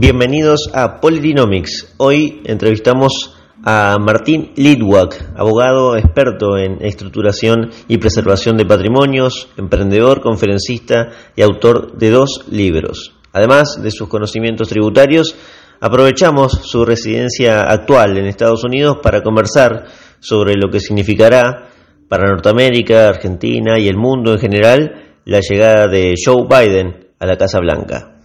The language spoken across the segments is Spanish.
Bienvenidos a Politynomics. Hoy entrevistamos a Martín Lidwak, abogado experto en estructuración y preservación de patrimonios, emprendedor, conferencista y autor de dos libros. Además de sus conocimientos tributarios, aprovechamos su residencia actual en Estados Unidos para conversar sobre lo que significará para Norteamérica, Argentina y el mundo en general la llegada de Joe Biden a la Casa Blanca.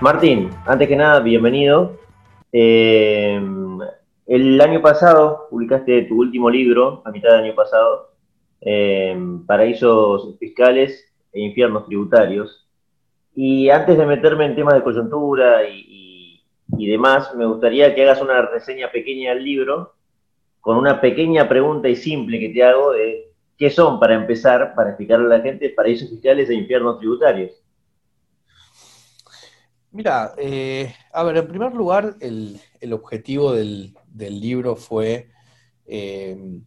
Martín, antes que nada, bienvenido. Eh, el año pasado publicaste tu último libro, a mitad del año pasado, eh, Paraísos Fiscales e Infiernos Tributarios. Y antes de meterme en temas de coyuntura y, demás, me gustaría que hagas una reseña pequeña del libro con una pequeña pregunta y simple que te hago de qué son, para empezar, para explicarle a la gente, paraísos fiscales e infiernos tributarios. Mira, eh, a ver, en primer lugar, el, objetivo del, libro fue eh,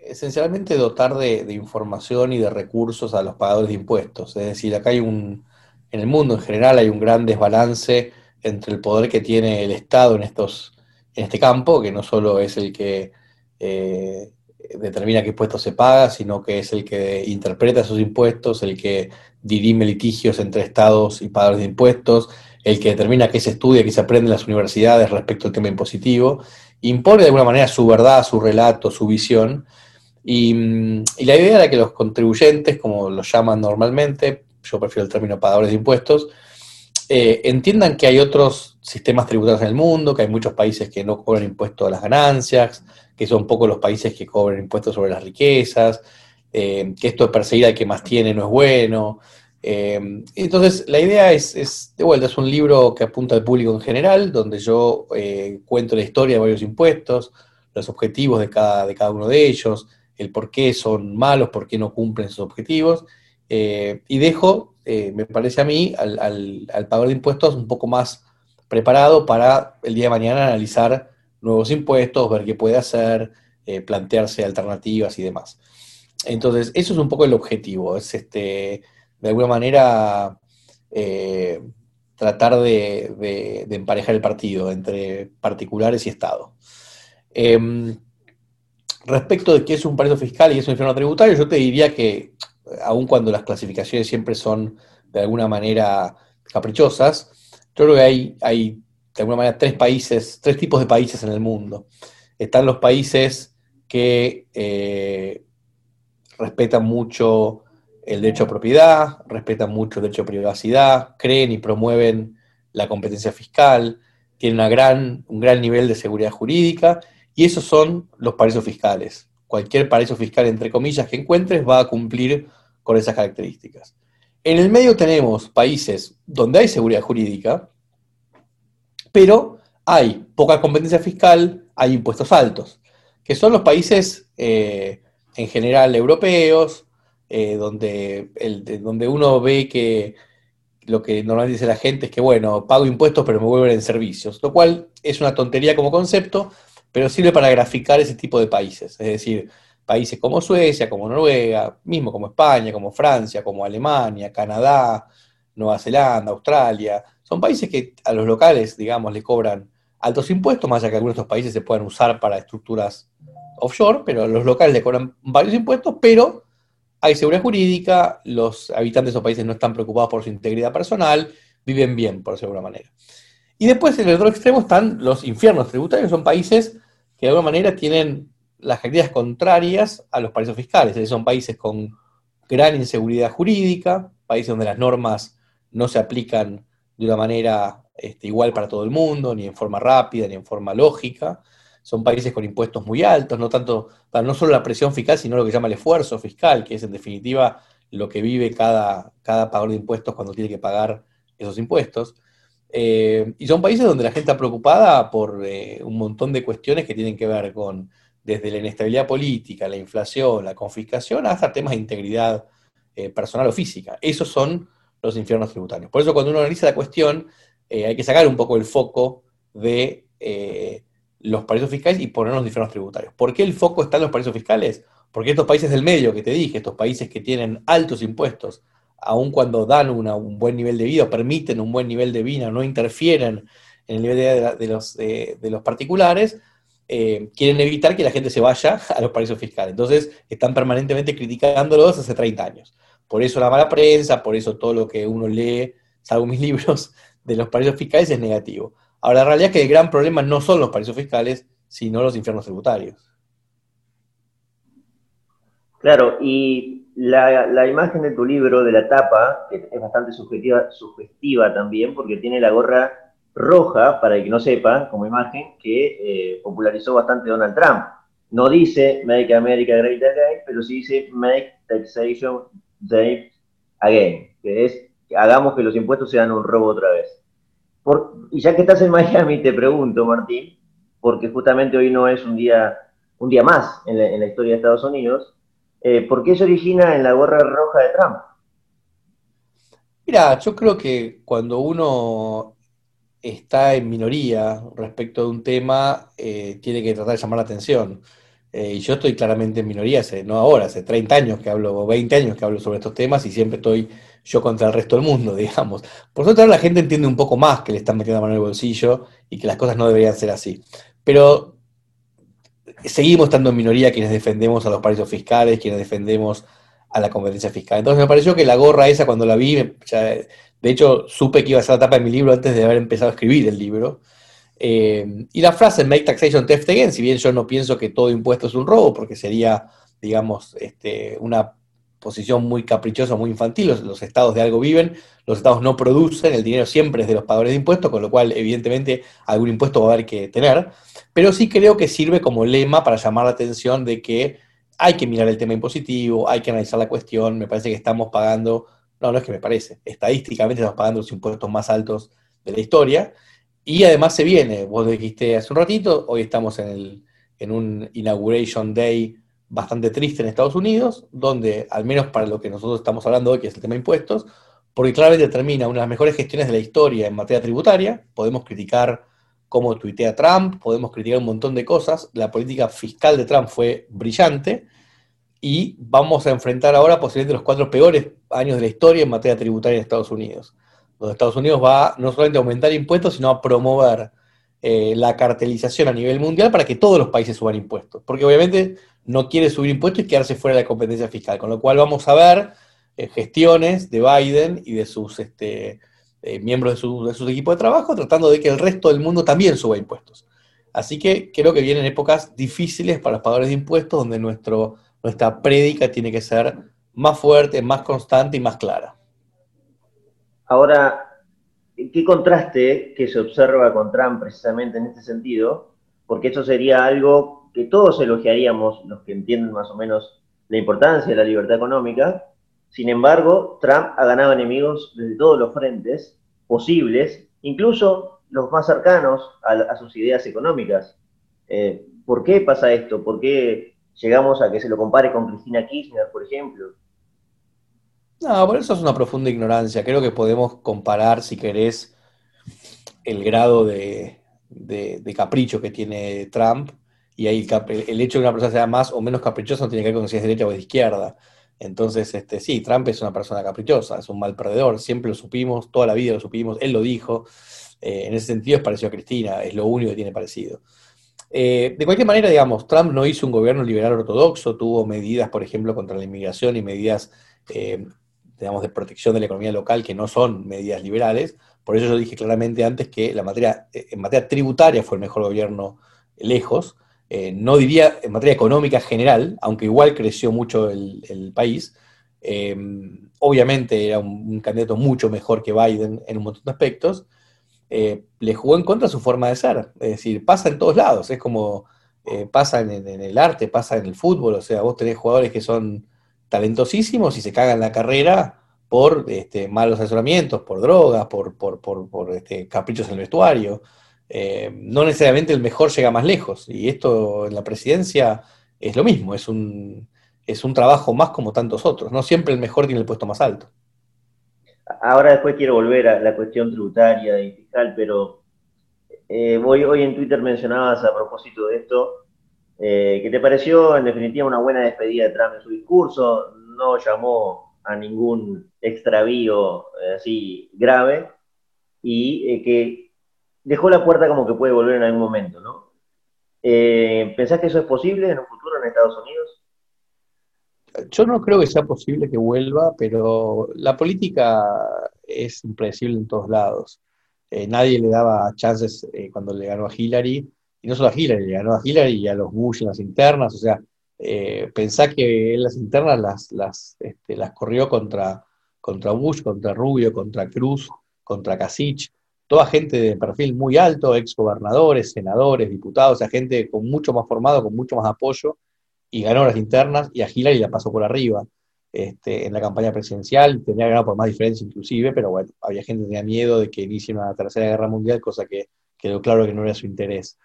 esencialmente dotar de, información y de recursos a los pagadores de impuestos. Es decir, acá hay un, en el mundo en general hay un gran desbalance entre el poder que tiene el Estado en estos, en este campo, que no solo es el que eh, determina qué impuestos se paga, sino que es el que interpreta esos impuestos, el que dirime litigios entre estados y pagadores de impuestos, el que determina qué se estudia, qué se aprende en las universidades respecto al tema impositivo, impone de alguna manera su verdad, su relato, su visión, y, la idea era que los contribuyentes, como los llaman normalmente, yo prefiero el término pagadores de impuestos, eh, entiendan que hay otros sistemas tributarios en el mundo, que hay muchos países que no cobran impuestos a las ganancias, que son pocos los países que cobran impuestos sobre las riquezas, eh, que esto de perseguir al que más tiene no es bueno. Eh, entonces, la idea es, de vuelta, es un libro que apunta al público en general, donde yo eh, cuento la historia de varios impuestos, los objetivos de cada, de cada uno de ellos, el por qué son malos, por qué no cumplen sus objetivos, y dejo, me parece a mí, al, al, al pagador de impuestos un poco más preparado para el día de mañana analizar nuevos impuestos, ver qué puede hacer, plantearse alternativas y demás. Entonces, eso es un poco el objetivo, es este, de alguna manera eh, tratar de, emparejar el partido entre particulares y Estado. Em, respecto de qué es un paraíso fiscal y qué es un infierno tributario, yo te diría que, aun cuando las clasificaciones siempre son de alguna manera caprichosas, yo creo que hay, hay de alguna manera tres países, tres tipos de países en el mundo. Están los países que eh, respetan mucho el derecho a propiedad, respetan mucho el derecho a privacidad, creen y promueven la competencia fiscal, tienen un gran nivel de seguridad jurídica, y esos son los paraísos fiscales. Cualquier paraíso fiscal, entre comillas, que encuentres va a cumplir con esas características. En el medio tenemos países donde hay seguridad jurídica, pero hay poca competencia fiscal, hay impuestos altos, que son los países eh, en general europeos, eh, donde, donde uno ve que lo que normalmente dice la gente es que, bueno, pago impuestos pero me vuelven en servicios, lo cual es una tontería como concepto, pero sirve para graficar ese tipo de países, es decir, países como Suecia, como Noruega, mismo como España, como Francia, como Alemania, Canadá, Nueva Zelanda, Australia, son países que a los locales, digamos, le cobran altos impuestos, más allá que algunos de estos países se puedan usar para estructuras offshore, pero los locales le cobran varios impuestos, pero hay seguridad jurídica, los habitantes de esos países no están preocupados por su integridad personal, viven bien, por decirlo de alguna manera. Y después en el otro extremo están los infiernos tributarios, son países que de alguna manera tienen las actividades contrarias a los paraísos fiscales, es decir, son países con gran inseguridad jurídica, países donde las normas no se aplican de una manera este, igual para todo el mundo, ni en forma rápida, ni en forma lógica, son países con impuestos muy altos, no tanto, no solo la presión fiscal, sino lo que llama el esfuerzo fiscal, que es en definitiva lo que vive cada, cada pagador de impuestos cuando tiene que pagar esos impuestos. Eh, y son países donde la gente está preocupada por eh, un montón de cuestiones que tienen que ver con desde la inestabilidad política, la inflación, la confiscación, hasta temas de integridad eh, personal o física. Esos son los infiernos tributarios. Por eso cuando uno analiza la cuestión, hay que sacar un poco el foco de los paraísos fiscales y ponernos los infiernos tributarios. ¿Por qué el foco está en los paraísos fiscales? Porque estos países del medio que te dije, estos países que tienen altos impuestos, aun cuando dan un buen nivel de vida, permiten un buen nivel de vida, no interfieren en el nivel de vida de, los, los, particulares, eh, quieren evitar que la gente se vaya a los paraísos fiscales. Entonces, están permanentemente criticándolos hace 30 años. Por eso la mala prensa, por eso todo lo que uno lee, salvo mis libros, de los paraísos fiscales es negativo. Ahora, la realidad es que el gran problema no son los paraísos fiscales, sino los infiernos tributarios. Claro, y la, imagen de tu libro, de la tapa, es bastante sugestiva, sugestiva también, porque tiene la gorra roja, para el que no sepa, como imagen, que eh, popularizó bastante Donald Trump. No dice Make America Great Again, pero sí dice Make Taxation Great Again, que es hagamos que los impuestos sean un robo otra vez. y ya que estás en Miami, te pregunto, Martín, porque justamente hoy no es un día, un día más en la, historia de Estados Unidos, eh, ¿por qué se origina en la gorra roja de Trump? Mira, yo creo que cuando uno está en minoría respecto de un tema, eh, tiene que tratar de llamar la atención. Eh, y yo estoy claramente en minoría, hace, no ahora, hace 30 años que hablo, o 20 años que hablo sobre estos temas y siempre estoy yo contra el resto del mundo, digamos. Por suerte la gente entiende un poco más que le están metiendo la mano en el bolsillo y que las cosas no deberían ser así. Pero seguimos estando en minoría quienes defendemos a los paraísos fiscales, quienes defendemos a la competencia fiscal. Entonces me pareció que la gorra esa cuando la vi, de hecho supe que iba a ser la tapa de mi libro antes de haber empezado a escribir el libro. Eh, y la frase Make Taxation Theft Again, si bien yo no pienso que todo impuesto es un robo, porque sería, digamos, este, una posición muy caprichosa, muy infantil, los, estados de algo viven, los estados no producen, el dinero siempre es de los pagadores de impuestos, con lo cual evidentemente algún impuesto va a haber que tener, pero sí creo que sirve como lema para llamar la atención de que hay que mirar el tema impositivo, hay que analizar la cuestión, me parece que estamos pagando, no, no es que me parece, estadísticamente estamos pagando los impuestos más altos de la historia, y además se viene, vos dijiste hace un ratito, hoy estamos en, el, en un Inauguration Day bastante triste en Estados Unidos, donde, al menos para lo que nosotros estamos hablando hoy, que es el tema de impuestos, porque claramente determina una de las mejores gestiones de la historia en materia tributaria, podemos criticar cómo tuitea Trump, podemos criticar un montón de cosas, la política fiscal de Trump fue brillante, y vamos a enfrentar ahora posiblemente los cuatro peores años de la historia en materia tributaria en Estados Unidos, donde Estados Unidos va no solamente a aumentar impuestos, sino a promover eh, la cartelización a nivel mundial para que todos los países suban impuestos. Porque obviamente no quiere subir impuestos y quedarse fuera de la competencia fiscal. Con lo cual vamos a ver eh, gestiones de Biden y de sus este, eh, miembros de su, de sus equipos de trabajo tratando de que el resto del mundo también suba impuestos. Así que creo que vienen épocas difíciles para los pagadores de impuestos donde nuestra prédica tiene que ser más fuerte, más constante y más clara. Ahora, ¿qué contraste que se observa con Trump precisamente en este sentido? Porque eso sería algo que todos elogiaríamos, los que entienden más o menos la importancia de la libertad económica. Sin embargo, Trump ha ganado enemigos desde todos los frentes posibles, incluso los más cercanos a, sus ideas económicas. Eh, ¿Por qué pasa esto? ¿Por qué llegamos a que se lo compare con Cristina Kirchner, por ejemplo? No, por eso es una profunda ignorancia. Creo que podemos comparar, si querés, el grado de capricho que tiene Trump y ahí el, hecho de que una persona sea más o menos caprichosa no tiene que ver con si es derecha o de izquierda. Entonces, este, sí, Trump es una persona caprichosa, es un mal perdedor, siempre lo supimos, toda la vida lo supimos, él lo dijo, eh, en ese sentido es parecido a Cristina, es lo único que tiene parecido. Eh, de cualquier manera, digamos, Trump no hizo un gobierno liberal ortodoxo, tuvo medidas, por ejemplo, contra la inmigración y medidas, eh, digamos, de protección de la economía local que no son medidas liberales. Por eso yo dije claramente antes que materia, en materia tributaria fue el mejor gobierno lejos. Eh, no diría en materia económica general, aunque igual creció mucho el, país, eh, obviamente era un, candidato mucho mejor que Biden en un montón de aspectos, eh, le jugó en contra su forma de ser. Es decir, pasa en todos lados, es como pasa en, el arte, pasa en el fútbol, o sea, vos tenés jugadores que son talentosísimos y se cagan la carrera por este, malos asesoramientos, por drogas, por, este, caprichos en el vestuario. Eh, no necesariamente el mejor llega más lejos. Y esto en la presidencia es lo mismo, es un, trabajo más como tantos otros. No siempre el mejor tiene el puesto más alto. Ahora después quiero volver a la cuestión tributaria y fiscal, pero eh, hoy en Twitter mencionabas a propósito de esto Eh, ¿Qué te pareció en definitiva una buena despedida de Trump en su discurso? No llamó a ningún extravío eh, así grave y eh, que dejó la puerta como que puede volver en algún momento, ¿no? ¿Pensás que eso es posible en un futuro en Estados Unidos? Yo no creo que sea posible que vuelva, pero la política es impredecible en todos lados. nadie le daba chances cuando le ganó a Hillary y no solo a Hillary, ganó a Hillary y a los Bush en las internas, o sea, eh, pensá que en las internas las, las, este, las corrió contra, contra Bush, contra Rubio, contra Cruz, contra Kasich, toda gente de perfil muy alto, ex gobernadores, senadores, diputados, o sea, gente con mucho más formado, con mucho más apoyo, y ganó las internas, y a Hillary la pasó por arriba. Este, en la campaña presidencial, tenía ganado por más diferencia inclusive, pero bueno, había gente que tenía miedo de que inicie una tercera guerra mundial, cosa que quedó claro que no era su interés.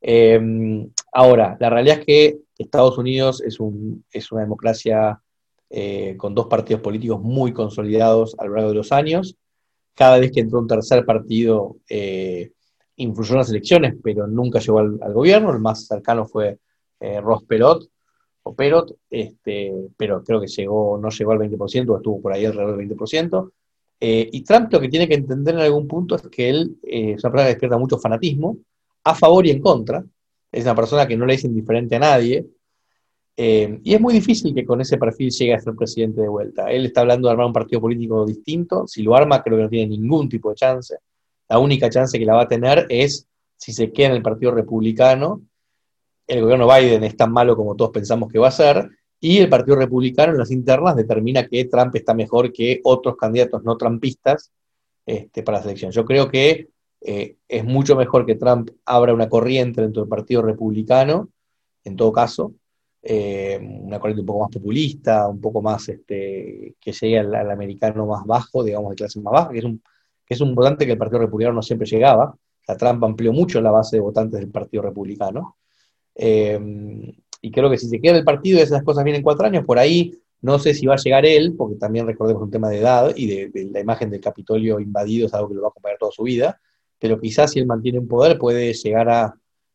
Em, ahora, la realidad es que Estados Unidos es, un, es una democracia eh, con dos partidos políticos muy consolidados a lo largo de los años. Cada vez que entró un tercer partido eh, influyó en las elecciones, pero nunca llegó al, gobierno. El más cercano fue eh, Ross Perot, o Perot, este, pero creo que no llegó al 20%, estuvo por ahí alrededor del 20%. y Trump lo que tiene que entender en algún punto es que él es una persona que despierta mucho fanatismo, a favor y en contra. Es una persona que no le es indiferente a nadie. Eh, y es muy difícil que con ese perfil llegue a ser presidente de vuelta. Él está hablando de armar un partido político distinto. Si lo arma, creo que no tiene ningún tipo de chance. La única chance que la va a tener es si se queda en el Partido Republicano. El gobierno Biden es tan malo como todos pensamos que va a ser. Y el Partido Republicano en las internas determina que Trump está mejor que otros candidatos no trumpistas este, para la selección. Yo creo que eh, es mucho mejor que Trump abra una corriente dentro del Partido Republicano, en todo caso, eh, una corriente un poco más populista, un poco más este, que llegue al, americano más bajo, digamos, de clase más baja, que es un, que es un votante que el Partido Republicano no siempre llegaba. O Trump amplió mucho la base de votantes del Partido Republicano. Eh, y creo que si se queda el partido y esas cosas vienen cuatro años, por ahí no sé si va a llegar él, porque también recordemos un tema de edad y de la imagen del Capitolio invadido es algo que lo va a acompañar toda su vida pero quizás si él mantiene un poder puede llegar a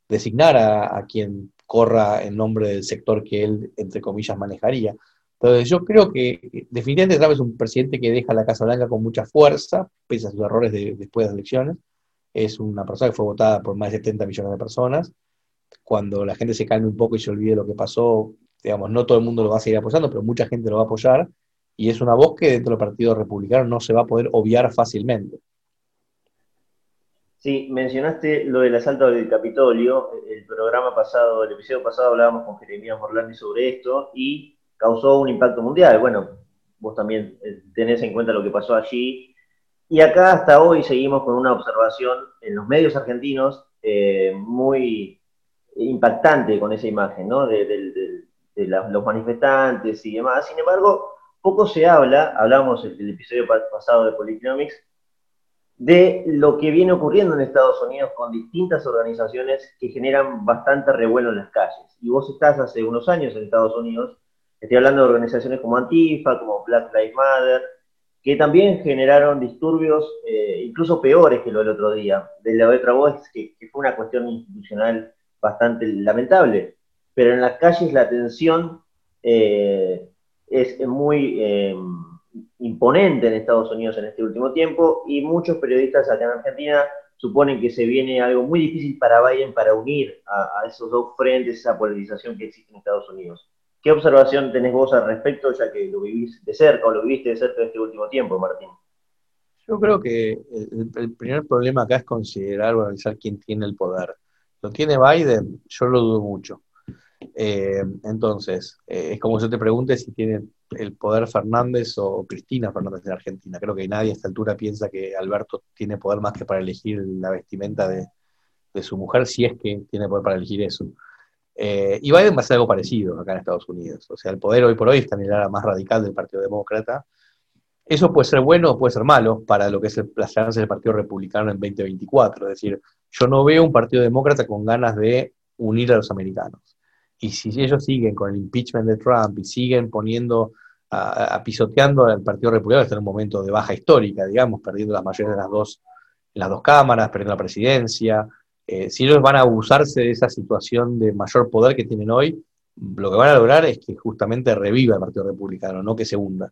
designar a, quien corra en nombre del sector que él, entre comillas, manejaría. Entonces yo creo que definitivamente Trump es un presidente que deja la Casa Blanca con mucha fuerza, pese a sus errores después de las elecciones. Es una persona que fue votada por más de 70 millones de personas. Cuando la gente se calme un poco y se olvide lo que pasó, digamos, no todo el mundo lo va a seguir apoyando, pero mucha gente lo va a apoyar. Y es una voz que dentro del Partido Republicano no se va a poder obviar fácilmente. Sí, mencionaste lo del asalto del Capitolio. El programa pasado, el episodio pasado hablábamos con Jeremías Morlandi sobre esto y causó un impacto mundial. Bueno, vos también eh, tenés en cuenta lo que pasó allí. Y acá hasta hoy seguimos con una observación en los medios argentinos eh, muy impactante con esa imagen, ¿no? De, los manifestantes y demás. Sin embargo, poco se habla, hablamos el, el episodio pasado de Polynomics, de lo que viene ocurriendo en Estados Unidos con distintas organizaciones que generan bastante revuelo en las calles. Y vos estás hace unos años en Estados Unidos, estoy hablando de organizaciones como Antifa, como Black Lives Matter, que también generaron disturbios eh, incluso peores que lo del otro día. De la otra voz, que, fue una cuestión institucional bastante lamentable. Pero en las calles la tensión eh, es muy... Eh, imponente en Estados Unidos en este último tiempo y muchos periodistas acá en Argentina suponen que se viene algo muy difícil para Biden para unir a, esos dos frentes, esa polarización que existe en Estados Unidos. ¿Qué observación tenés vos al respecto, ya que lo vivís de cerca o lo viviste de cerca en este último tiempo, Martín? Yo creo que el, primer problema acá es considerar o analizar quién tiene el poder. ¿Lo tiene Biden? Yo lo dudo mucho. Eh, entonces, eh, es como si te pregunte si tiene el poder Fernández o Cristina Fernández en Argentina. Creo que nadie a esta altura piensa que Alberto tiene poder más que para elegir la vestimenta de, su mujer, si es que tiene poder para elegir eso. Eh, y Biden va a ser algo parecido acá en Estados Unidos. O sea, el poder hoy por hoy está en el área más radical del Partido Demócrata. Eso puede ser bueno o puede ser malo para lo que es el, las del Partido Republicano en 2024. Es decir, yo no veo un Partido Demócrata con ganas de unir a los americanos. Y si ellos siguen con el impeachment de Trump y siguen poniendo, a, pisoteando al Partido Republicano, está en un momento de baja histórica, digamos, perdiendo las mayores de las dos, las dos cámaras, perdiendo la presidencia, eh, si ellos van a abusarse de esa situación de mayor poder que tienen hoy, lo que van a lograr es que justamente reviva el Partido Republicano, no que se hunda.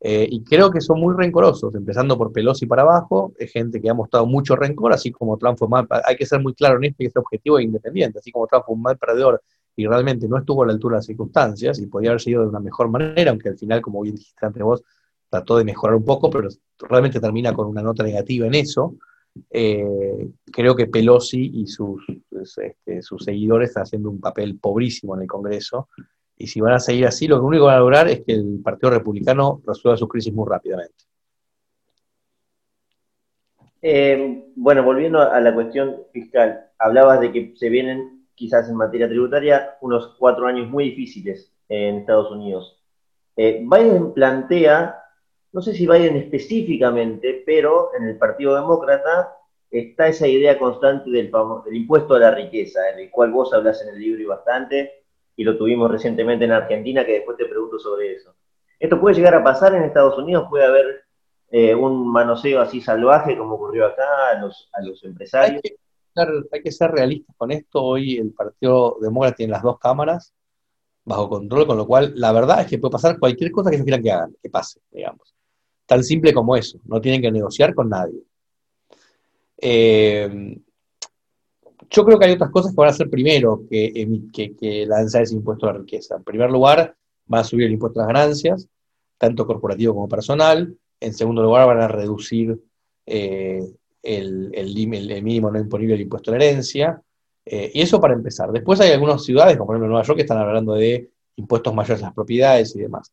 Eh, y creo que son muy rencorosos, empezando por Pelosi para abajo, es gente que ha mostrado mucho rencor, así como Trump fue mal, hay que ser muy claro en esto y este objetivo es independiente, así como Trump fue un mal perdedor y realmente no estuvo a la altura de las circunstancias y podía haber sido de una mejor manera, aunque al final, como bien dijiste entre vos, trató de mejorar un poco, pero realmente termina con una nota negativa en eso. Eh, creo que Pelosi y sus, este, sus seguidores están haciendo un papel pobrísimo en el Congreso y si van a seguir así, lo único que van a lograr es que el Partido Republicano resuelva su crisis muy rápidamente. Eh, bueno, volviendo a la cuestión fiscal, hablabas de que se vienen quizás en materia tributaria unos cuatro años muy difíciles en Estados Unidos. Eh, Biden plantea, no sé si Biden específicamente, pero en el Partido Demócrata está esa idea constante del, del impuesto a la riqueza, del cual vos hablas en el libro y bastante, y lo tuvimos recientemente en Argentina, que después te pregunto sobre eso. ¿Esto puede llegar a pasar en Estados Unidos? ¿Puede haber eh, un manoseo así salvaje como ocurrió acá a los, a los empresarios? Hay que, hay que, ser, realistas con esto. Hoy el Partido Demócrata tiene las dos cámaras bajo control, con lo cual la verdad es que puede pasar cualquier cosa que ellos quieran que hagan, que pase, digamos. Tan simple como eso. No tienen que negociar con nadie. Eh, yo creo que hay otras cosas que van a hacer primero que, que, lanzar ese impuesto a la riqueza. En primer lugar, van a subir el impuesto a las ganancias, tanto corporativo como personal. En segundo lugar, van a reducir eh, el, mínimo no imponible del impuesto a la herencia. Eh, y eso para empezar. Después hay algunas ciudades, como por ejemplo Nueva York, que están hablando de impuestos mayores a las propiedades y demás.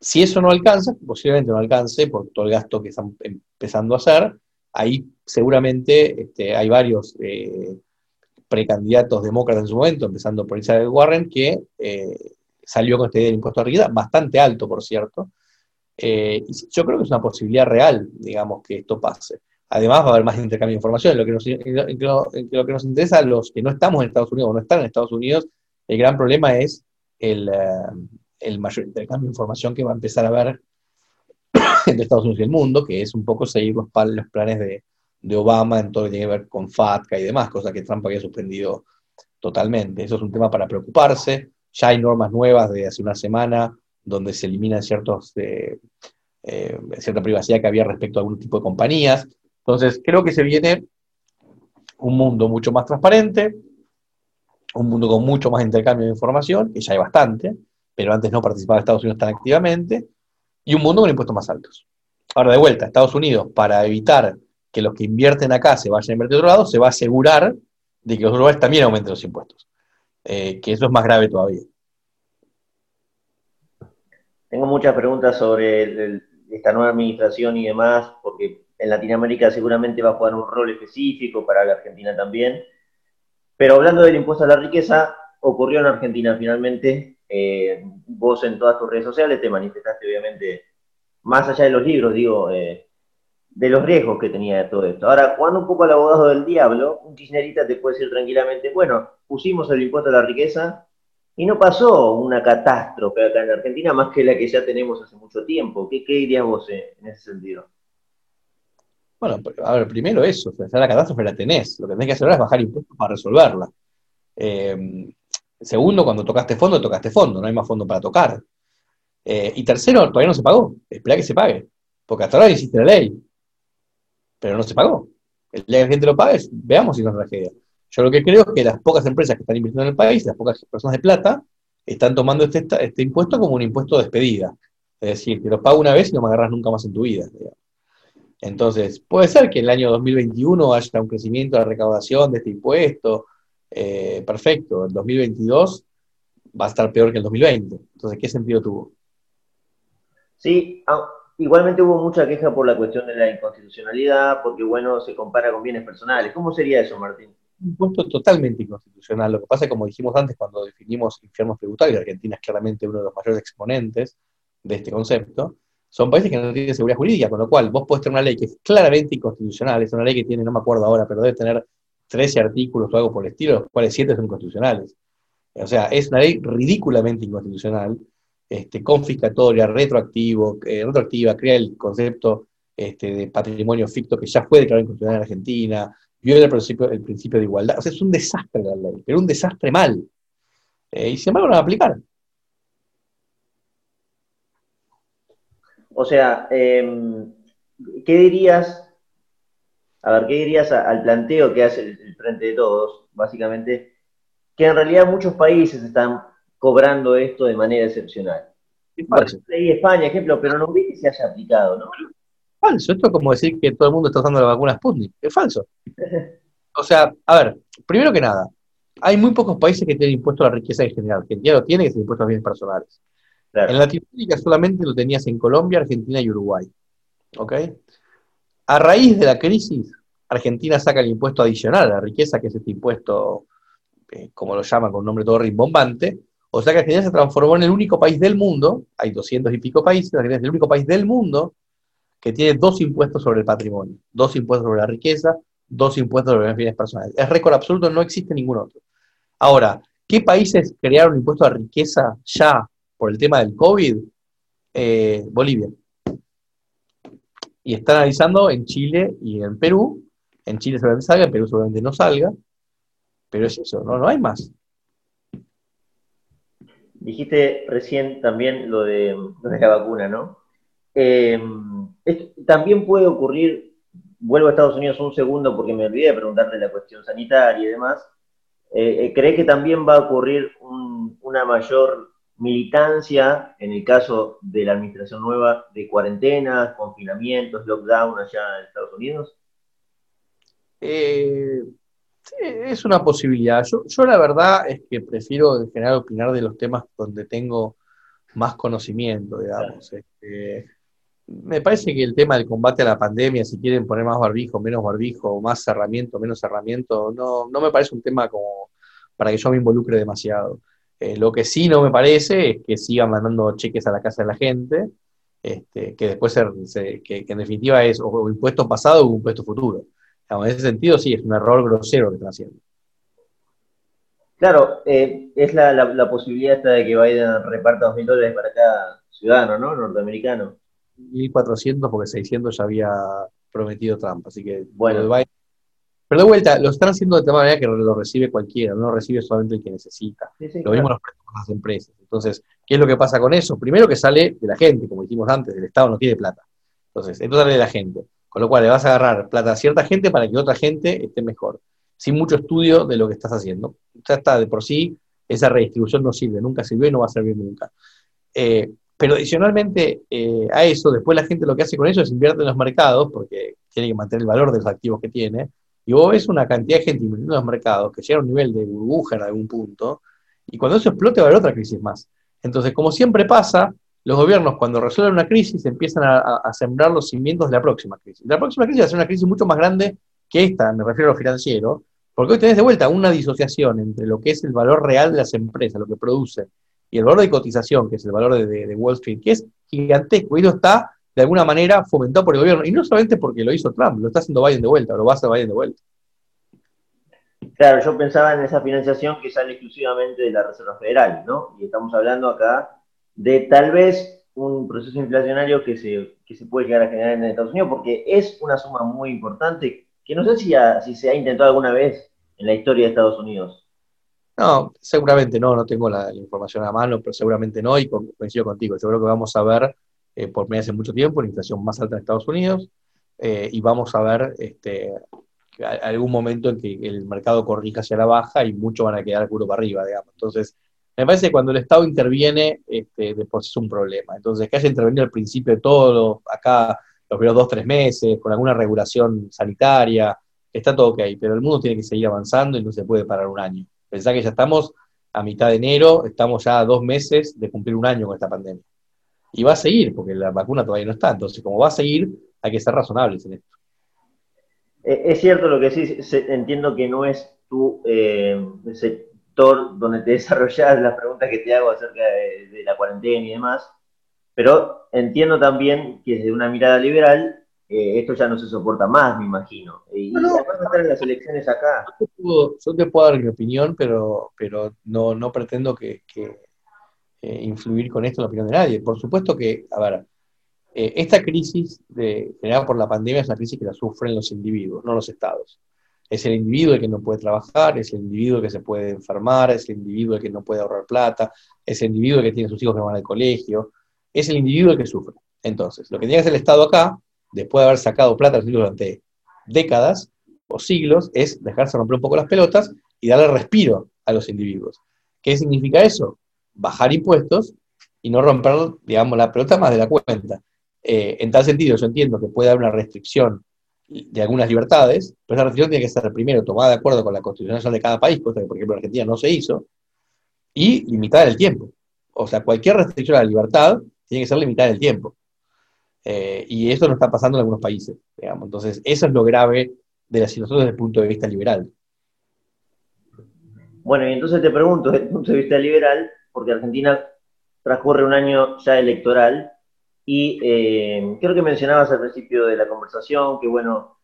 Si eso no alcanza, posiblemente no alcance por todo el gasto que están empezando a hacer, ahí seguramente este, hay varios eh, precandidatos demócratas en su momento, empezando por Elizabeth Warren, que eh, salió con este idea del impuesto a riqueza, bastante alto, por cierto. Yo creo que es una posibilidad real, digamos, que esto pase. Además, va a haber más intercambio de información. Lo que nos, interesa a los que no estamos en Estados Unidos o no están en Estados Unidos, el gran problema es el, eh, mayor intercambio de información que va a empezar a haber entre Estados Unidos y el mundo, que es un poco seguir los, planes de, Obama en todo lo que tiene que ver con FATCA y demás, cosas que Trump había suspendido totalmente. Eso es un tema para preocuparse. Ya hay normas nuevas de hace una semana donde se eliminan ciertos, eh, cierta privacidad que había respecto a algún tipo de compañías. Entonces, creo que se viene un mundo mucho más transparente, un mundo con mucho más intercambio de información, que ya hay bastante, pero antes no participaba Estados Unidos tan activamente, y un mundo con impuestos más altos. Ahora, de vuelta, Estados Unidos, para evitar que los que invierten acá se vayan a invertir a otro lado, se va a asegurar de que los lugares también aumenten los impuestos. Eh, que eso es más grave todavía. Tengo muchas preguntas sobre esta nueva administración y demás, porque en Latinoamérica seguramente va a jugar un rol específico, para la Argentina también. Pero hablando del impuesto a la riqueza, ocurrió en Argentina finalmente. Eh, vos en todas tus redes sociales te manifestaste, obviamente, más allá de los libros, digo, eh, de los riesgos que tenía todo esto. Ahora, cuando un poco al abogado del diablo, un kirchnerista te puede decir tranquilamente, bueno, pusimos el impuesto a la riqueza y no pasó una catástrofe acá en Argentina más que la que ya tenemos hace mucho tiempo. ¿Qué, qué dirías vos en ese sentido? Bueno, a ver, primero eso, la catástrofe la tenés, lo que tenés que hacer es bajar impuestos para resolverla. Eh, segundo, cuando tocaste fondo, tocaste fondo, no hay más fondo para tocar. Eh, y tercero, todavía no se pagó, espera que se pague, porque hasta ahora hiciste la ley, pero no se pagó. El día que la gente lo pague, veamos si no es tragedia. Yo lo que creo es que las pocas empresas que están invirtiendo en el país, las pocas personas de plata, están tomando este, este impuesto como un impuesto de despedida. Es decir, que lo pago una vez y no me agarras nunca más en tu vida. Entonces, puede ser que en el año 2021 haya un crecimiento de la recaudación de este impuesto. Eh, perfecto. En 2022 va a estar peor que el 2020. Entonces, ¿qué sentido tuvo? Sí, Igualmente hubo mucha queja por la cuestión de la inconstitucionalidad, porque bueno, se compara con bienes personales. ¿Cómo sería eso, Martín? Un impuesto totalmente inconstitucional. Lo que pasa, como dijimos antes, cuando definimos infiernos tributarios, Argentina es claramente uno de los mayores exponentes de este concepto, son países que no tienen seguridad jurídica, con lo cual vos podés tener una ley que es claramente inconstitucional, es una ley que tiene, no me acuerdo ahora, pero debe tener 13 artículos o algo por el estilo, los cuales 7 son inconstitucionales. O sea, es una ley ridículamente inconstitucional, este, confiscatoria, retroactivo, eh, retroactiva, crea el concepto este, de patrimonio ficto que ya fue declarado inconstitucional en Argentina, viola el principio, el principio de igualdad. O sea, es un desastre la ley, pero un desastre mal. Eh, y sin embargo, no va a aplicar. O sea, em, ¿qué dirías? A ver, ¿qué dirías al planteo que hace el, Frente de Todos? Básicamente, que en realidad muchos países están cobrando esto de manera excepcional. falso. España, ejemplo, pero no vi que se haya aplicado, ¿no? Falso. Esto es como decir que todo el mundo está usando la vacuna Sputnik. Es falso. O sea, a ver, primero que nada, hay muy pocos países que tienen impuesto a la riqueza en general. Argentina lo tiene, que es el impuesto a bienes personales. En Latinoamérica solamente lo tenías en Colombia, Argentina y Uruguay. ¿Ok? A raíz de la crisis, Argentina saca el impuesto adicional a la riqueza, que es este impuesto, eh, como lo llaman con un nombre todo rimbombante. O sea que Argentina se transformó en el único país del mundo, hay doscientos y pico países, Argentina es el único país del mundo que tiene dos impuestos sobre el patrimonio, dos impuestos sobre la riqueza, dos impuestos sobre los bienes personales. Es récord absoluto, no existe ningún otro. Ahora, ¿qué países crearon impuesto a riqueza ya por el tema del COVID? Eh, Bolivia. Y está analizando en Chile y en Perú. En Chile seguramente salga, en Perú seguramente no salga. Pero es eso, no, no hay más. Dijiste recién también lo de, la vacuna, ¿no? Eh, también puede ocurrir, vuelvo a Estados Unidos un segundo porque me olvidé de preguntarte la cuestión sanitaria y demás, eh, ¿cree que también va a ocurrir una mayor militancia en el caso de la administración nueva de cuarentenas, confinamientos, lockdown allá en Estados Unidos? Eh, es una posibilidad. Yo, yo, la verdad es que prefiero en general opinar de los temas donde tengo más conocimiento, digamos. Este, me parece que el tema del combate a la pandemia, si quieren poner más barbijo, menos barbijo, más cerramiento, menos cerramiento, no, no me parece un tema como para que yo me involucre demasiado. Eh, lo que sí no me parece es que sigan mandando cheques a la casa de la gente, este, que después se, que, en definitiva es o impuesto pasado o impuesto futuro. en ese sentido sí, es un error grosero que están haciendo. Claro, eh, es la, la, posibilidad esta de que Biden reparta dos mil dólares para cada ciudadano, ¿no? Norteamericano. 1.400 porque 600 ya había prometido Trump, así que bueno. Pero de vuelta, lo están haciendo de tal manera que lo recibe cualquiera, no lo recibe solamente el que necesita. lo mismo los las empresas. Entonces, ¿qué es lo que pasa con eso? Primero que sale de la gente, como dijimos antes, el Estado no tiene plata. Entonces, esto sale de la gente. Con lo cual le vas a agarrar plata a cierta gente para que otra gente esté mejor. Sin mucho estudio de lo que estás haciendo. Ya está, de por sí, esa redistribución no sirve, nunca sirvió y no va a servir nunca. Eh, pero adicionalmente eh, a eso, después la gente lo que hace con eso es invierte en los mercados, porque tiene que mantener el valor de los activos que tiene, y vos ves una cantidad de gente invirtiendo en los mercados que llega a un nivel de burbuja en algún punto, y cuando eso explote va a haber otra crisis más. Entonces, como siempre pasa, los gobiernos cuando resuelven una crisis empiezan a, sembrar los cimientos de la próxima crisis. La próxima crisis va a ser una crisis mucho más grande que esta, me refiero a lo financiero, porque hoy tenés de vuelta una disociación entre lo que es el valor real de las empresas, lo que producen, y el valor de cotización, que es el valor de, Wall Street, que es gigantesco, y lo está de alguna manera fomentado por el gobierno, y no solamente porque lo hizo Trump, lo está haciendo Biden de vuelta, lo va a hacer Biden de vuelta. Claro, yo pensaba en esa financiación que sale exclusivamente de la Reserva Federal, ¿no? Y estamos hablando acá de tal vez un proceso inflacionario que se, que se puede llegar a generar en Estados Unidos, porque es una suma muy importante que no sé si, si se ha intentado alguna vez en la historia de Estados Unidos. No, seguramente no, no tengo la, información a mano, pero seguramente no, y coincido contigo. Yo creo que vamos a ver, eh, por vez en mucho tiempo, la inflación más alta de Estados Unidos, eh, y vamos a ver este, algún momento en que el mercado corrija hacia la baja y muchos van a quedar culo para arriba, digamos. Entonces, me parece que cuando el Estado interviene, este, después es un problema. Entonces, que haya intervenido al principio de todo, acá los primeros dos, tres meses, con alguna regulación sanitaria, está todo ok, pero el mundo tiene que seguir avanzando y no se puede parar un año. Pensá que ya estamos a mitad de enero, estamos ya a dos meses de cumplir un año con esta pandemia. Y va a seguir, porque la vacuna todavía no está. Entonces, como va a seguir, hay que ser razonables en esto. Eh, es cierto lo que sí, entiendo que no es tu eh, sector donde te desarrollas las preguntas que te hago acerca de, la cuarentena y demás, pero entiendo también que desde una mirada liberal eh, esto ya no se soporta más, me imagino. Y, no, estar en las elecciones acá. Yo te, puedo, dar mi opinión, pero, pero no, no pretendo que, eh, influir con esto en la opinión de nadie. Por supuesto que, a ver, eh, esta crisis de, generada por la pandemia es una crisis que la sufren los individuos, no los estados. Es el individuo el que no puede trabajar, es el individuo el que se puede enfermar, es el individuo el que no puede ahorrar plata, es el individuo el que tiene sus hijos que van al colegio, es el individuo el que sufre. Entonces, lo que tiene que hacer el Estado acá, después de haber sacado plata durante décadas o siglos, es dejarse romper un poco las pelotas y darle respiro a los individuos. ¿Qué significa eso? Bajar impuestos y no romper, digamos, la pelota más de la cuenta. Eh, en tal sentido, yo entiendo que puede haber una restricción de algunas libertades, pero esa restricción tiene que ser primero tomada de acuerdo con la constitución nacional de cada país, cosa que por ejemplo en Argentina no se hizo, y limitada en el tiempo. O sea, cualquier restricción a la libertad tiene que ser limitada en el tiempo. Eh, y eso no está pasando en algunos países. Entonces, eso es lo grave de la situación desde el punto de vista liberal. Bueno, y entonces te pregunto, desde el punto de vista liberal, porque Argentina transcurre un año ya electoral, y eh, creo que mencionabas al principio de la conversación que, bueno,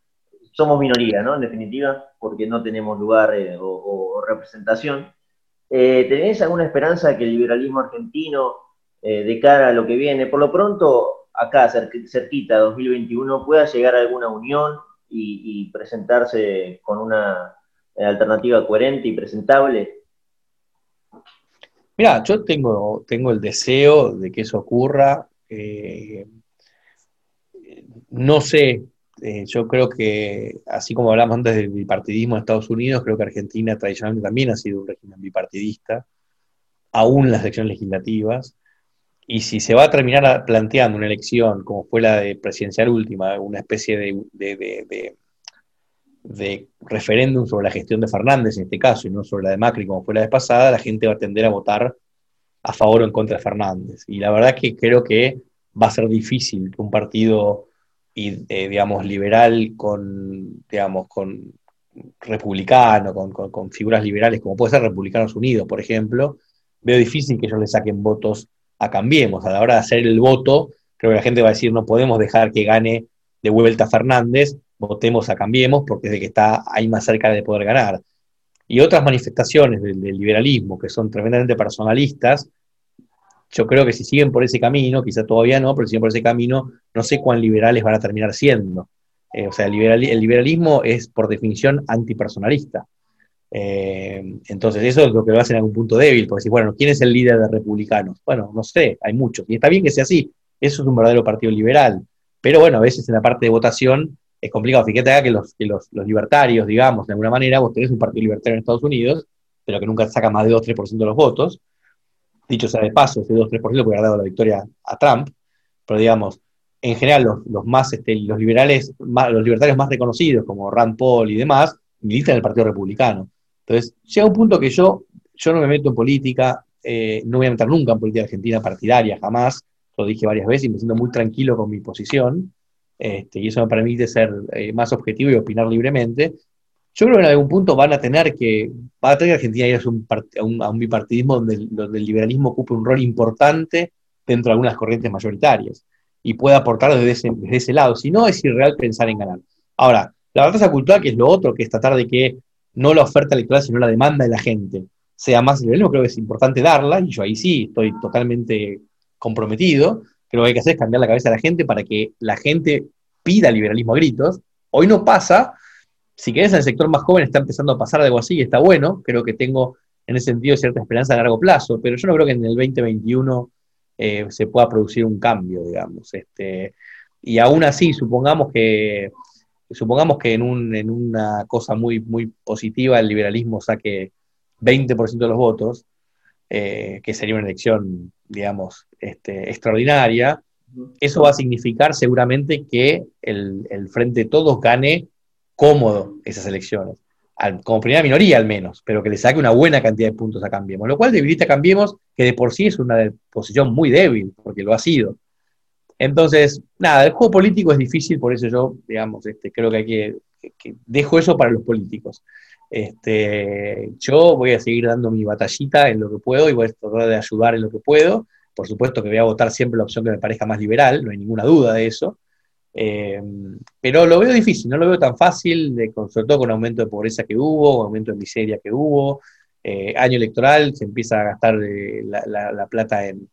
somos minoría, ¿no? En definitiva, porque no tenemos lugar eh, o, representación. Eh, ¿Tenés alguna esperanza que el liberalismo argentino, de cara a lo que viene, por lo pronto, acá, cerquita, 2021, pueda llegar a alguna unión y, y presentarse con una alternativa coherente y presentable? Mira, yo tengo, tengo el deseo de que eso ocurra. Eh, no sé, eh, yo creo que, así como hablamos antes del bipartidismo en Estados Unidos, creo que Argentina tradicionalmente también ha sido un régimen bipartidista, aún las elecciones legislativas. Y si se va a terminar planteando una elección como fue la de presidencial última, una especie de, de, referéndum sobre la gestión de Fernández en este caso, y no sobre la de Macri como fue la vez pasada, la gente va a tender a votar a favor o en contra de Fernández. Y la verdad que creo que va a ser difícil que un partido, eh, digamos, liberal con, digamos, con republicano, con, figuras liberales, como puede ser Republicanos Unidos, por ejemplo, veo difícil que ellos le saquen votos a Cambiemos. A la hora de hacer el voto, creo que la gente va a decir, no podemos dejar que gane de vuelta Fernández, votemos a Cambiemos, porque es de que está ahí más cerca de poder ganar y otras manifestaciones del, liberalismo que son tremendamente personalistas, yo creo que si siguen por ese camino, quizá todavía no, pero si siguen por ese camino, no sé cuán liberales van a terminar siendo. Eh, o sea, el, liberalismo es por definición antipersonalista. Eh, entonces, eso es lo que lo hace en algún punto débil, porque si, bueno, ¿quién es el líder de republicanos? Bueno, no sé, hay muchos. Y está bien que sea así, eso es un verdadero partido liberal. Pero bueno, a veces en la parte de votación es complicado. Fíjate acá que, los, los, libertarios, digamos, de alguna manera, vos tenés un partido libertario en Estados Unidos, pero que nunca saca más de 2-3% de los votos. Dicho sea de paso, ese 2-3% puede haber dado la victoria a Trump, pero digamos, en general los, más, este, los liberales, los libertarios más reconocidos, como Rand Paul y demás, militan en el Partido Republicano. Entonces, llega un punto que yo, yo no me meto en política, eh, no voy a meter nunca en política argentina partidaria, jamás, lo dije varias veces y me siento muy tranquilo con mi posición. Este, y eso me permite ser eh, más objetivo y opinar libremente. Yo creo que en algún punto van a tener que, va a tener que Argentina ir a un, a un, bipartidismo donde el, liberalismo ocupe un rol importante dentro de algunas corrientes mayoritarias y pueda aportar desde ese, desde ese lado. Si no, es irreal pensar en ganar. Ahora, la batalla cultural, que es lo otro, que es tratar de que no la oferta electoral, sino la demanda de la gente sea más liberalismo, creo que es importante darla, y yo ahí sí estoy totalmente comprometido, que lo que hay que hacer es cambiar la cabeza de la gente para que la gente pida liberalismo a gritos. Hoy no pasa. Si querés, en el sector más joven está empezando a pasar algo así y está bueno. Creo que tengo en ese sentido cierta esperanza a largo plazo, pero yo no creo que en el 2021 eh, se pueda producir un cambio, digamos. Este, y aún así, supongamos que, supongamos que en, una cosa muy, muy positiva el liberalismo saque 20% de los votos, eh, que sería una elección, digamos, este, extraordinaria, eso va a significar seguramente que el, Frente de Todos gane cómodo esas elecciones, como primera minoría al menos, pero que le saque una buena cantidad de puntos a Cambiemos, lo cual debilita a Cambiemos, que de por sí es una posición muy débil, porque lo ha sido. Entonces, nada, el juego político es difícil, por eso yo, digamos, este, creo que hay que, que dejo eso para los políticos. Este, yo voy a seguir dando mi batallita en lo que puedo y voy a tratar de ayudar en lo que puedo. Por supuesto que voy a votar siempre la opción que me parezca más liberal, no hay ninguna duda de eso. Eh, pero lo veo difícil, no lo veo tan fácil, de, sobre todo con el aumento de pobreza que hubo, aumento de miseria que hubo. Eh, año electoral, se empieza a gastar eh, la, plata en,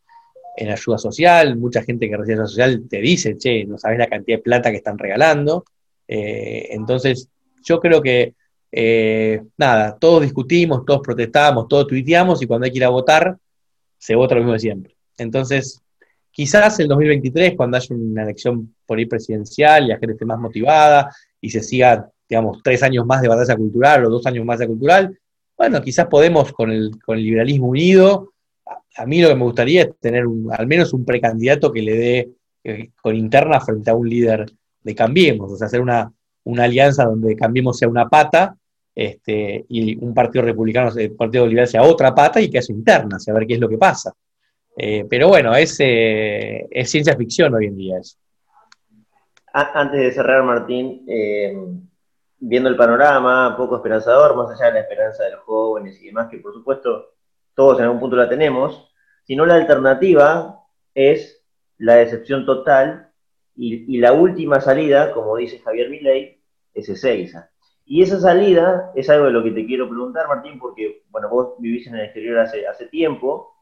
ayuda social. Mucha gente que recibe ayuda social te dice, che, no sabes la cantidad de plata que están regalando. entonces, yo creo que eh, nada, todos discutimos, todos protestamos, todos tuiteamos y cuando hay que ir a votar, se vota lo mismo de siempre. Entonces, quizás el 2023, cuando haya una elección por ahí presidencial y la gente esté más motivada y se siga, digamos, tres años más de batalla cultural o dos años más de cultural, bueno, quizás podemos con el, con el liberalismo unido. A, mí lo que me gustaría es tener al menos un precandidato que le dé eh, con interna frente a un líder de Cambiemos, o sea, hacer una, una alianza donde Cambiemos sea una pata este, y un partido republicano, el Partido Liberal sea otra pata y que hace interna, a ver qué es lo que pasa. Eh, pero bueno, es, eh, es ciencia ficción hoy en día eso. Antes de cerrar, Martín, eh, viendo el panorama poco esperanzador, más allá de la esperanza de los jóvenes y demás, que por supuesto todos en algún punto la tenemos, sino la alternativa es la decepción total y, la última salida, como dice Javier Milei, es Ezeiza. Y esa salida es algo de lo que te quiero preguntar, Martín, porque, bueno, vos vivís en el exterior hace, hace tiempo,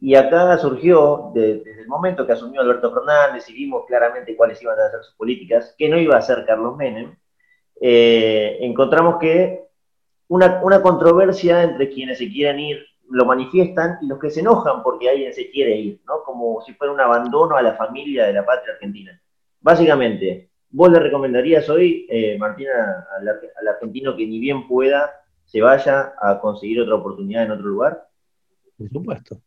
y acá surgió, desde el momento que asumió Alberto Fernández y vimos claramente cuáles iban a ser sus políticas, que no iba a ser Carlos Menem, eh, encontramos que una, una, controversia entre quienes se quieren ir lo manifiestan y los que se enojan porque alguien se quiere ir, ¿no? Como si fuera un abandono a la familia de la patria argentina. Básicamente, ¿Vos le recomendarías hoy, eh, Martina, al, argentino que ni bien pueda se vaya a conseguir otra oportunidad en otro lugar? Por supuesto.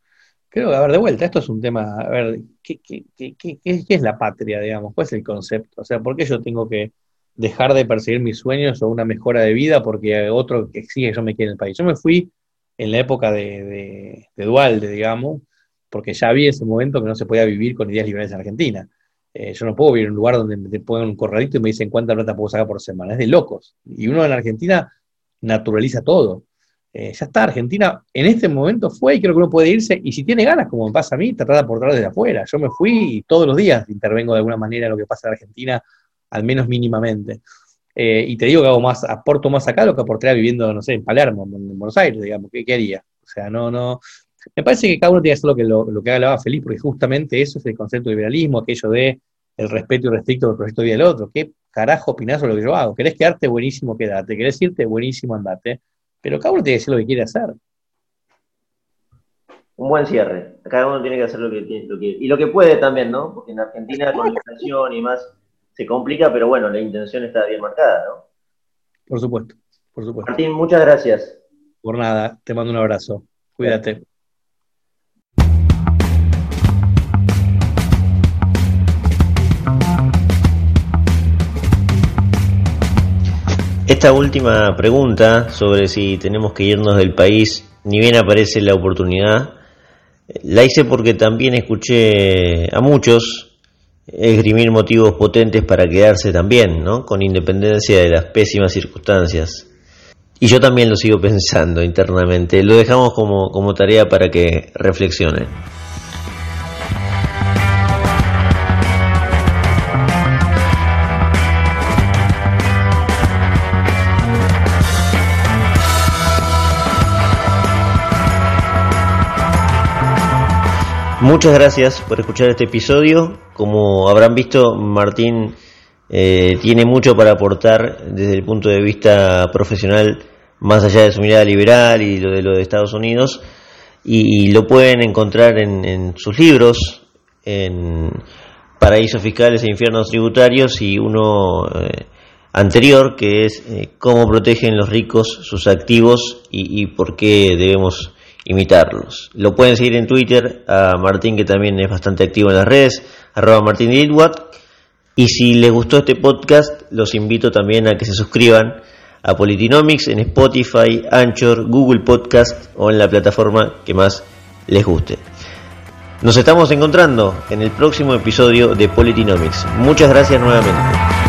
Creo que, a ver, de vuelta, esto es un tema, a ver, ¿qué, es la patria, digamos? ¿Cuál es el concepto? O sea, ¿por qué yo tengo que dejar de perseguir mis sueños o una mejora de vida porque otro que exige que yo me quede en el país? Yo me fui en la época de, de Dualde, digamos, porque ya había ese momento que no se podía vivir con ideas liberales en Argentina. Eh, yo no puedo vivir en un lugar donde me ponen un corralito y me dicen cuánta plata puedo sacar por semana. Es de locos. Y uno en Argentina naturaliza todo. Eh, ya está, Argentina en este momento fue y creo que uno puede irse. Y si tiene ganas, como me pasa a mí, tratar de aportar desde afuera. Yo me fui y todos los días intervengo de alguna manera en lo que pasa en Argentina, al menos mínimamente. Eh, y te digo que hago más, aporto más acá lo que aportaría viviendo, no sé, en Palermo, en, Buenos Aires, digamos. ¿Qué, ¿Qué haría? O sea, no, no, me parece que cada uno tiene que hacer lo que, lo, que haga feliz, porque justamente eso es el concepto de liberalismo, aquello de el respeto y restricto del proyecto de vida del otro. ¿Qué carajo opinás sobre lo que yo hago? ¿Querés quedarte buenísimo, quédate? ¿Querés irte buenísimo, andate? Pero cada uno tiene que hacer lo que quiere hacer. Un buen cierre. Cada uno tiene que hacer lo que, quiere. Y lo que puede también, ¿no? Porque en Argentina con la inflación y más se complica, pero bueno, la intención está bien marcada, ¿no? Por supuesto, por supuesto. Martín, muchas gracias. Por nada, te mando un abrazo. Cuídate. Esta última pregunta sobre si tenemos que irnos del país, ni bien aparece la oportunidad, la hice porque también escuché a muchos esgrimir motivos potentes para quedarse también, ¿no? Con independencia de las pésimas circunstancias. Y yo también lo sigo pensando internamente. Lo dejamos como, como tarea para que reflexionen. Muchas gracias por escuchar este episodio. Como habrán visto, Martín eh, tiene mucho para aportar desde el punto de vista profesional, más allá de su mirada liberal y lo de lo de Estados Unidos, y, lo pueden encontrar en, sus libros, en Paraísos Fiscales e Infiernos Tributarios, y uno eh, anterior que es eh, Cómo protegen los ricos sus activos y, y por qué debemos imitarlos. Lo pueden seguir en Twitter a Martín, que también es bastante activo en las redes, arroba Martín Y si les gustó este podcast, los invito también a que se suscriban a Politinomics en Spotify, Anchor, Google Podcast o en la plataforma que más les guste. Nos estamos encontrando en el próximo episodio de Politinomics. Muchas gracias nuevamente.